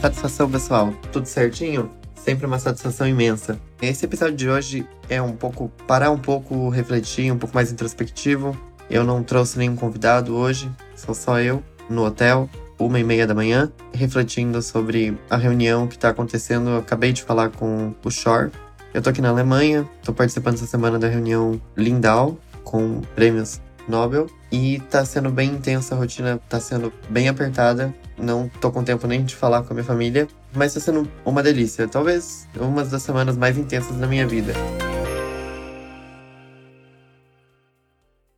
Satisfação, pessoal. Tudo certinho? Sempre uma satisfação imensa. Esse episódio de hoje é um pouco parar um pouco, refletir, um pouco mais introspectivo. Eu não trouxe nenhum convidado hoje, sou só eu no hotel, uma e meia da manhã, refletindo sobre a reunião que está acontecendo. Eu acabei de falar com o Shore. Eu tô aqui na Alemanha, tô participando essa semana da reunião Lindau com prêmios Nobel e tá sendo bem intensa a rotina, tá sendo bem apertada. Não tô com tempo nem de falar com a minha família, mas tá sendo uma delícia. Talvez uma das semanas mais intensas da minha vida.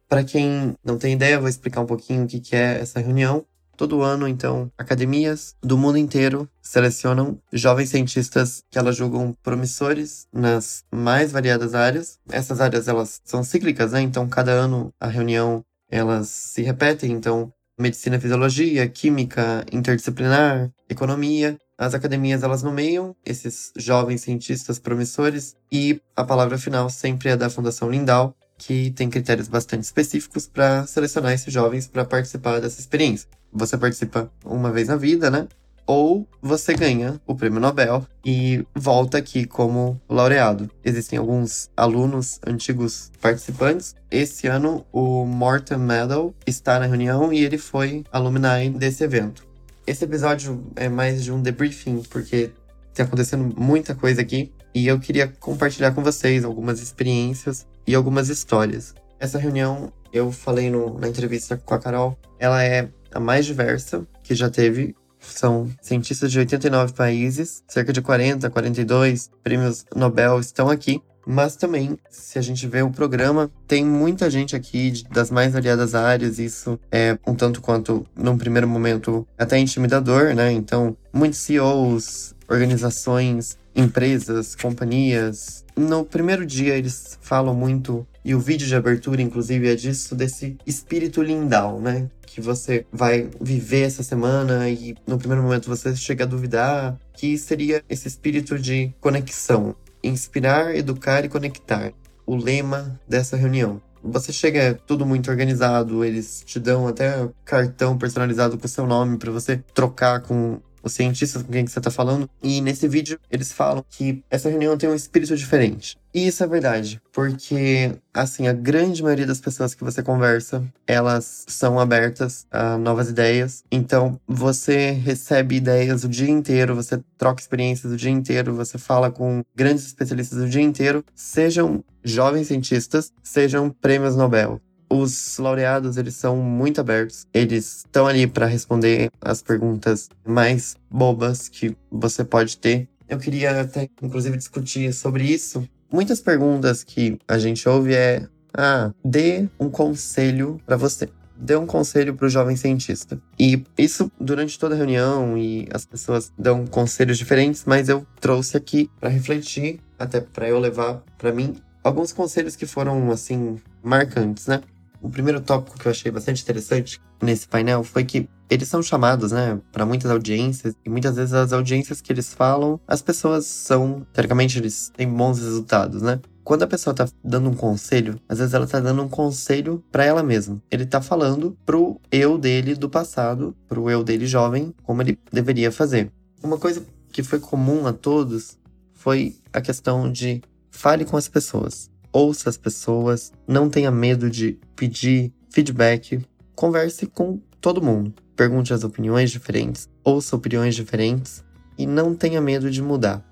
Para quem não tem ideia, vou explicar um pouquinho o que é essa reunião. Todo ano, então, academias do mundo inteiro selecionam jovens cientistas que elas julgam promissores nas mais variadas áreas. Essas áreas elas são cíclicas, né? Então, cada ano a reunião elas se repetem. Então, medicina, fisiologia, química, interdisciplinar, economia. As academias elas nomeiam esses jovens cientistas promissores e a palavra final sempre é da Fundação Lindau, que tem critérios bastante específicos para selecionar esses jovens para participar dessa experiência. Você participa uma vez na vida, né? Ou você ganha o prêmio Nobel e volta aqui como laureado. Existem alguns alunos antigos participantes. Esse ano, o Morton Medal está na reunião e ele foi alumni desse evento. Esse episódio é mais de um debriefing, porque está acontecendo muita coisa aqui e eu queria compartilhar com vocês algumas experiências e algumas histórias. Essa reunião, eu falei no, na entrevista com a Carol, ela é a mais diversa que já teve. São cientistas de 89 países, cerca de 40, 42 prêmios Nobel estão aqui. Mas também, se a gente vê o programa, tem muita gente aqui das mais variadas áreas. Isso é um tanto quanto, num primeiro momento, até intimidador, né? Então, muitos CEOs, organizações, empresas, companhias. No primeiro dia, eles falam muito, e o vídeo de abertura, inclusive, é disso, desse espírito lindal, né? Que você vai viver essa semana e no primeiro momento você chega a duvidar que seria esse espírito de conexão, inspirar, educar e conectar. O lema dessa reunião. Você chega é tudo muito organizado, eles te dão até cartão personalizado com seu nome para você trocar com os cientistas com quem você está falando. E nesse vídeo eles falam que essa reunião tem um espírito diferente. E isso é verdade, porque assim, a grande maioria das pessoas que você conversa, elas são abertas a novas ideias. Então, você recebe ideias o dia inteiro, você troca experiências o dia inteiro, você fala com grandes especialistas o dia inteiro, sejam jovens cientistas, sejam prêmios Nobel os laureados, eles são muito abertos. Eles estão ali para responder as perguntas mais bobas que você pode ter. Eu queria até, inclusive, discutir sobre isso. Muitas perguntas que a gente ouve é: ah, dê um conselho para você dê um conselho para o jovem cientista. E isso durante toda a reunião e as pessoas dão conselhos diferentes, mas eu trouxe aqui para refletir, até para eu levar para mim alguns conselhos que foram assim marcantes, né? O primeiro tópico que eu achei bastante interessante nesse painel foi que eles são chamados, né, para muitas audiências, e muitas vezes as audiências que eles falam, as pessoas são, teoricamente, eles têm bons resultados, né? Quando a pessoa tá dando um conselho, às vezes ela tá dando um conselho para ela mesma. Ele tá falando pro eu dele do passado, pro eu dele jovem, como ele deveria fazer. Uma coisa que foi comum a todos foi a questão de fale com as pessoas ouça as pessoas, não tenha medo de pedir feedback, converse com todo mundo, pergunte as opiniões diferentes, ouça opiniões diferentes e não tenha medo de mudar.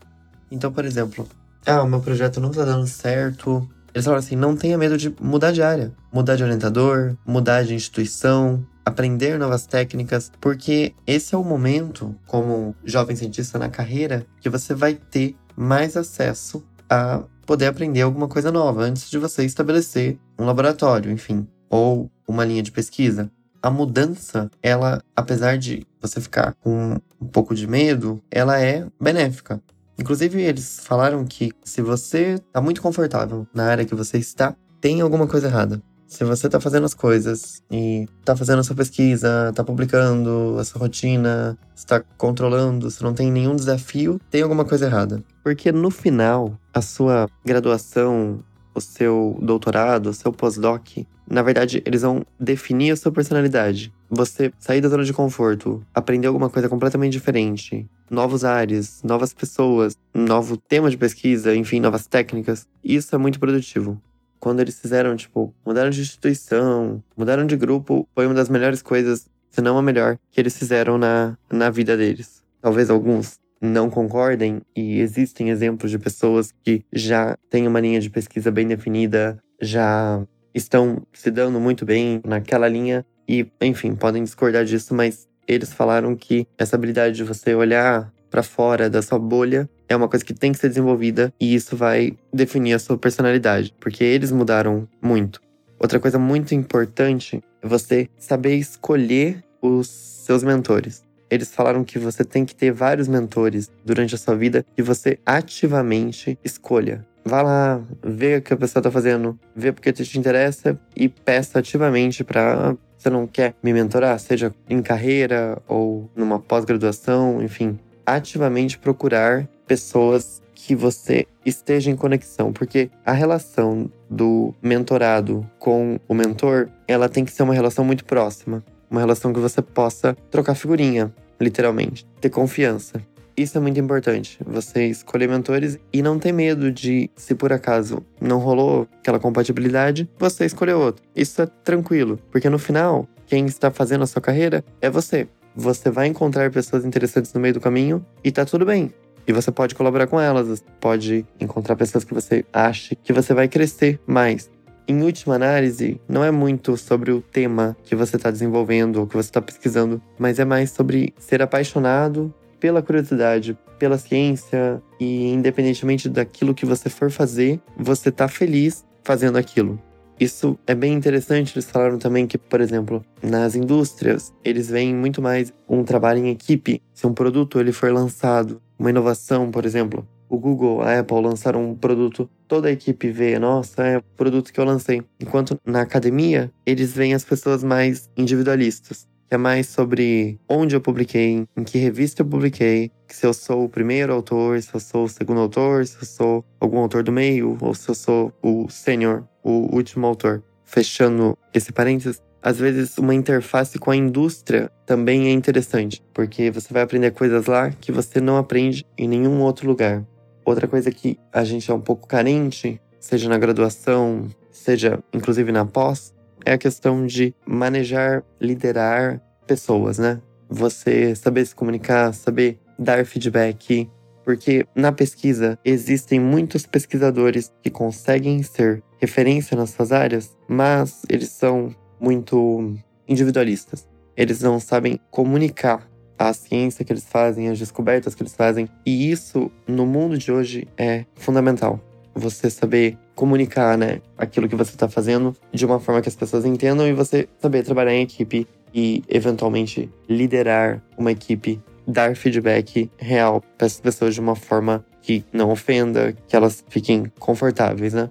Então, por exemplo, ah, o meu projeto não tá dando certo. Eles falaram assim: não tenha medo de mudar de área, mudar de orientador, mudar de instituição, aprender novas técnicas, porque esse é o momento, como jovem cientista na carreira, que você vai ter mais acesso a poder aprender alguma coisa nova antes de você estabelecer um laboratório, enfim, ou uma linha de pesquisa. A mudança, ela, apesar de você ficar com um pouco de medo, ela é benéfica. Inclusive, eles falaram que se você está muito confortável na área que você está, tem alguma coisa errada. Se você está fazendo as coisas e está fazendo a sua pesquisa, está publicando a sua rotina, está controlando, se não tem nenhum desafio, tem alguma coisa errada. Porque no final, a sua graduação, o seu doutorado, o seu pós-doc, na verdade, eles vão definir a sua personalidade. Você sair da zona de conforto, aprender alguma coisa completamente diferente novos áreas, novas pessoas, novo tema de pesquisa, enfim, novas técnicas. Isso é muito produtivo. Quando eles fizeram, tipo, mudaram de instituição, mudaram de grupo, foi uma das melhores coisas, se não a melhor, que eles fizeram na, na vida deles. Talvez alguns não concordem, e existem exemplos de pessoas que já têm uma linha de pesquisa bem definida, já estão se dando muito bem naquela linha, e, enfim, podem discordar disso, mas eles falaram que essa habilidade de você olhar para fora da sua bolha é uma coisa que tem que ser desenvolvida e isso vai definir a sua personalidade, porque eles mudaram muito. Outra coisa muito importante é você saber escolher os seus mentores. Eles falaram que você tem que ter vários mentores durante a sua vida que você ativamente escolha. Vá lá, vê o que a pessoa tá fazendo, vê porque te interessa e peça ativamente para você não quer me mentorar, seja em carreira ou numa pós-graduação, enfim, ativamente procurar pessoas que você esteja em conexão, porque a relação do mentorado com o mentor, ela tem que ser uma relação muito próxima, uma relação que você possa trocar figurinha, literalmente, ter confiança. Isso é muito importante, você escolher mentores e não ter medo de, se por acaso não rolou aquela compatibilidade, você escolher outro. Isso é tranquilo, porque no final, quem está fazendo a sua carreira é você. Você vai encontrar pessoas interessantes no meio do caminho e tá tudo bem. E você pode colaborar com elas, pode encontrar pessoas que você acha que você vai crescer mais. Em última análise, não é muito sobre o tema que você está desenvolvendo ou que você está pesquisando, mas é mais sobre ser apaixonado pela curiosidade, pela ciência e independentemente daquilo que você for fazer, você tá feliz fazendo aquilo. Isso é bem interessante. Eles falaram também que, por exemplo, nas indústrias, eles veem muito mais um trabalho em equipe. Se um produto ele for lançado, uma inovação, por exemplo, o Google, a Apple lançaram um produto, toda a equipe vê, nossa, é o produto que eu lancei. Enquanto na academia, eles veem as pessoas mais individualistas que é mais sobre onde eu publiquei, em que revista eu publiquei, se eu sou o primeiro autor, se eu sou o segundo autor, se eu sou algum autor do meio, ou se eu sou o sênior, o último autor. Fechando esse parênteses, às vezes uma interface com a indústria também é interessante, porque você vai aprender coisas lá que você não aprende em nenhum outro lugar. Outra coisa que a gente é um pouco carente, seja na graduação, seja inclusive na pós, é a questão de manejar, liderar pessoas, né? Você saber se comunicar, saber dar feedback, porque na pesquisa existem muitos pesquisadores que conseguem ser referência nas suas áreas, mas eles são muito individualistas. Eles não sabem comunicar a ciência que eles fazem, as descobertas que eles fazem, e isso no mundo de hoje é fundamental você saber comunicar, né, aquilo que você está fazendo de uma forma que as pessoas entendam e você saber trabalhar em equipe e eventualmente liderar uma equipe, dar feedback real para as pessoas de uma forma que não ofenda, que elas fiquem confortáveis, né?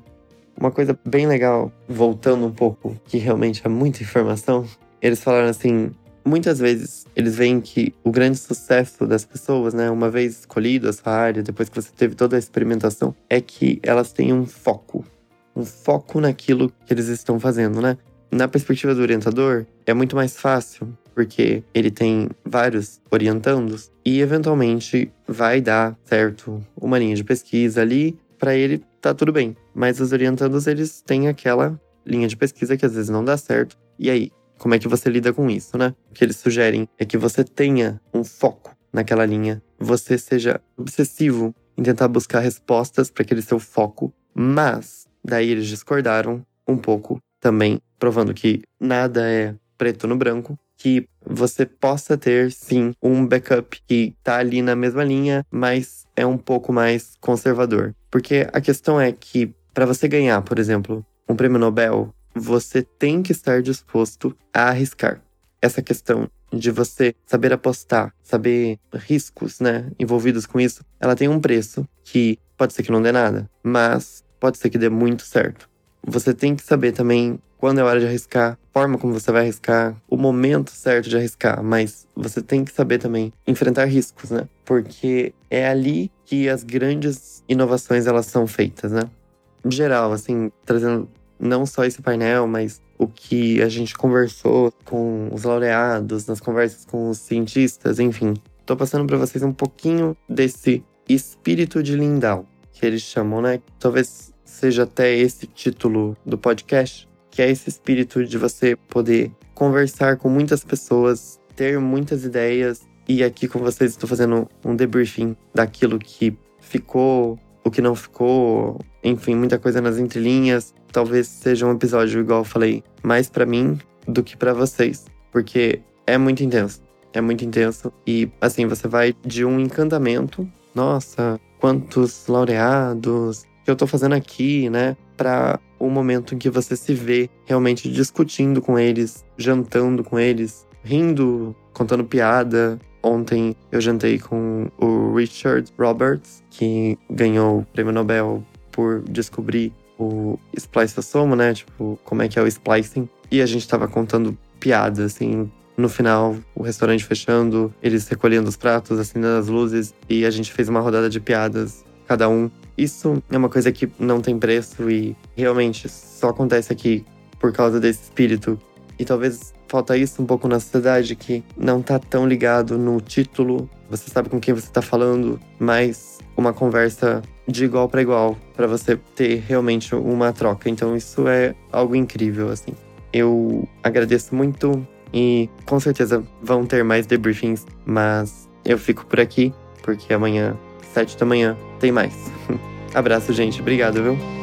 Uma coisa bem legal, voltando um pouco, que realmente é muita informação, eles falaram assim: muitas vezes eles veem que o grande sucesso das pessoas, né, uma vez escolhido a sua área, depois que você teve toda a experimentação, é que elas têm um foco. Um foco naquilo que eles estão fazendo, né? Na perspectiva do orientador, é muito mais fácil, porque ele tem vários orientandos e eventualmente vai dar certo uma linha de pesquisa ali, para ele tá tudo bem. Mas os orientandos, eles têm aquela linha de pesquisa que às vezes não dá certo. E aí, como é que você lida com isso, né? O que eles sugerem é que você tenha um foco naquela linha, você seja obsessivo em tentar buscar respostas para aquele seu foco, mas daí eles discordaram um pouco também, provando que nada é preto no branco, que você possa ter sim um backup que tá ali na mesma linha, mas é um pouco mais conservador. Porque a questão é que para você ganhar, por exemplo, um prêmio Nobel, você tem que estar disposto a arriscar. Essa questão de você saber apostar, saber riscos, né, envolvidos com isso, ela tem um preço que pode ser que não dê nada, mas pode ser que dê muito certo. Você tem que saber também quando é hora de arriscar, forma como você vai arriscar, o momento certo de arriscar, mas você tem que saber também enfrentar riscos, né? Porque é ali que as grandes inovações elas são feitas, né? Em geral, assim, trazendo não só esse painel, mas o que a gente conversou com os laureados, nas conversas com os cientistas, enfim. tô passando para vocês um pouquinho desse espírito de Lindau, que eles chamam, né? Talvez seja até esse título do podcast, que é esse espírito de você poder conversar com muitas pessoas, ter muitas ideias. E aqui com vocês estou fazendo um debriefing daquilo que ficou, o que não ficou, enfim, muita coisa nas entrelinhas. Talvez seja um episódio, igual eu falei, mais para mim do que para vocês, porque é muito intenso. É muito intenso. E assim, você vai de um encantamento. Nossa, quantos laureados que eu tô fazendo aqui, né? Para o momento em que você se vê realmente discutindo com eles, jantando com eles, rindo, contando piada. Ontem eu jantei com o Richard Roberts, que ganhou o prêmio Nobel por descobrir o spliceosoma, né? Tipo, como é que é o splicing. E a gente tava contando piada, assim, no final, o restaurante fechando, eles recolhendo os pratos, acendendo as luzes, e a gente fez uma rodada de piadas, cada um. Isso é uma coisa que não tem preço e realmente só acontece aqui por causa desse espírito. E talvez falta isso um pouco na sociedade que não tá tão ligado no título, você sabe com quem você tá falando, mas uma conversa de igual para igual, para você ter realmente uma troca. Então isso é algo incrível assim. Eu agradeço muito e com certeza vão ter mais debriefings, mas eu fico por aqui, porque amanhã, sete da manhã, tem mais. Abraço, gente. Obrigado, viu?